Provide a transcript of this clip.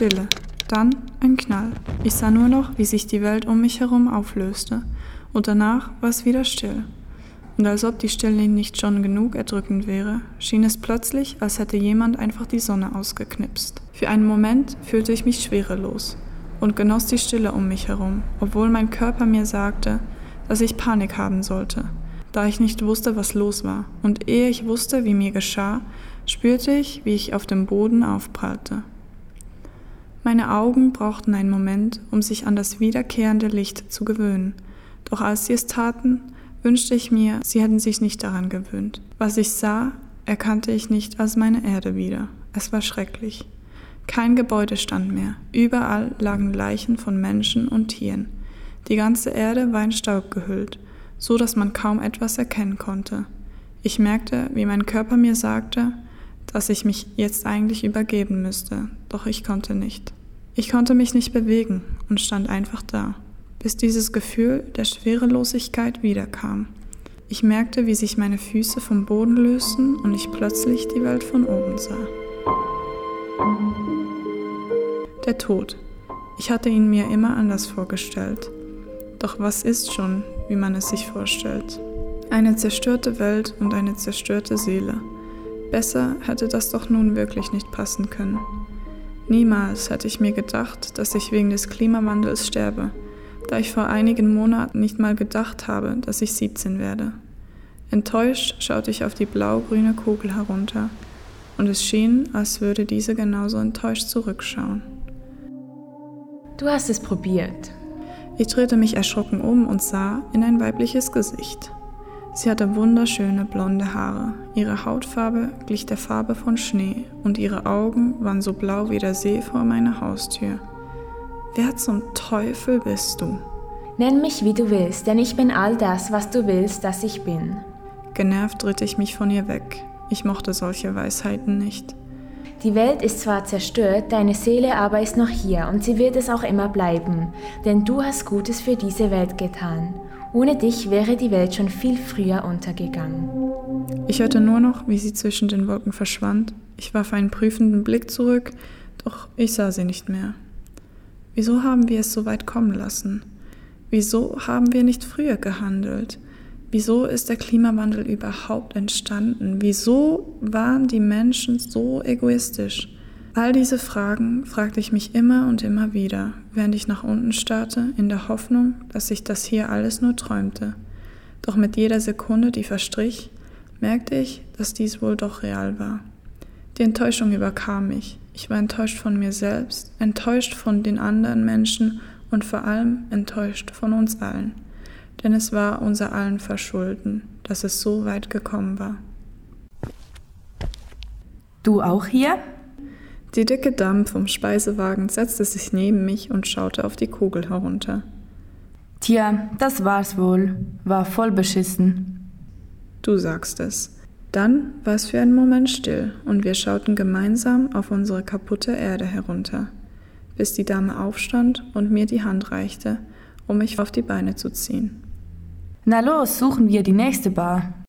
Stille, dann ein Knall. Ich sah nur noch, wie sich die Welt um mich herum auflöste, und danach war es wieder still. Und als ob die Stille nicht schon genug erdrückend wäre, schien es plötzlich, als hätte jemand einfach die Sonne ausgeknipst. Für einen Moment fühlte ich mich schwerelos und genoss die Stille um mich herum, obwohl mein Körper mir sagte, dass ich Panik haben sollte, da ich nicht wusste, was los war. Und ehe ich wusste, wie mir geschah, spürte ich, wie ich auf dem Boden aufprallte. Meine Augen brauchten einen Moment, um sich an das wiederkehrende Licht zu gewöhnen, doch als sie es taten, wünschte ich mir, sie hätten sich nicht daran gewöhnt. Was ich sah, erkannte ich nicht als meine Erde wieder. Es war schrecklich. Kein Gebäude stand mehr. Überall lagen Leichen von Menschen und Tieren. Die ganze Erde war in Staub gehüllt, so dass man kaum etwas erkennen konnte. Ich merkte, wie mein Körper mir sagte, dass ich mich jetzt eigentlich übergeben müsste, doch ich konnte nicht. Ich konnte mich nicht bewegen und stand einfach da bis dieses Gefühl der Schwerelosigkeit wiederkam. Ich merkte, wie sich meine Füße vom Boden lösten und ich plötzlich die Welt von oben sah. Der Tod. Ich hatte ihn mir immer anders vorgestellt. Doch was ist schon, wie man es sich vorstellt? Eine zerstörte Welt und eine zerstörte Seele. Besser hätte das doch nun wirklich nicht passen können. Niemals hätte ich mir gedacht, dass ich wegen des Klimawandels sterbe da ich vor einigen Monaten nicht mal gedacht habe, dass ich 17 werde. Enttäuscht schaute ich auf die blau-grüne Kugel herunter, und es schien, als würde diese genauso enttäuscht zurückschauen. Du hast es probiert. Ich drehte mich erschrocken um und sah in ein weibliches Gesicht. Sie hatte wunderschöne blonde Haare, ihre Hautfarbe glich der Farbe von Schnee und ihre Augen waren so blau wie der See vor meiner Haustür. Wer zum Teufel bist du? Nenn mich wie du willst, denn ich bin all das, was du willst, dass ich bin. Genervt ritt ich mich von ihr weg. Ich mochte solche Weisheiten nicht. Die Welt ist zwar zerstört, deine Seele aber ist noch hier und sie wird es auch immer bleiben, denn du hast Gutes für diese Welt getan. Ohne dich wäre die Welt schon viel früher untergegangen. Ich hörte nur noch, wie sie zwischen den Wolken verschwand. Ich warf einen prüfenden Blick zurück, doch ich sah sie nicht mehr. Wieso haben wir es so weit kommen lassen? Wieso haben wir nicht früher gehandelt? Wieso ist der Klimawandel überhaupt entstanden? Wieso waren die Menschen so egoistisch? All diese Fragen fragte ich mich immer und immer wieder, während ich nach unten starrte, in der Hoffnung, dass ich das hier alles nur träumte. Doch mit jeder Sekunde, die verstrich, merkte ich, dass dies wohl doch real war. Die Enttäuschung überkam mich. Ich war enttäuscht von mir selbst, enttäuscht von den anderen Menschen und vor allem enttäuscht von uns allen. Denn es war unser allen Verschulden, dass es so weit gekommen war. Du auch hier? Die dicke Dame vom Speisewagen setzte sich neben mich und schaute auf die Kugel herunter. Tja, das war's wohl. War voll beschissen. Du sagst es. Dann war es für einen Moment still und wir schauten gemeinsam auf unsere kaputte Erde herunter, bis die Dame aufstand und mir die Hand reichte, um mich auf die Beine zu ziehen. Na los, suchen wir die nächste Bar.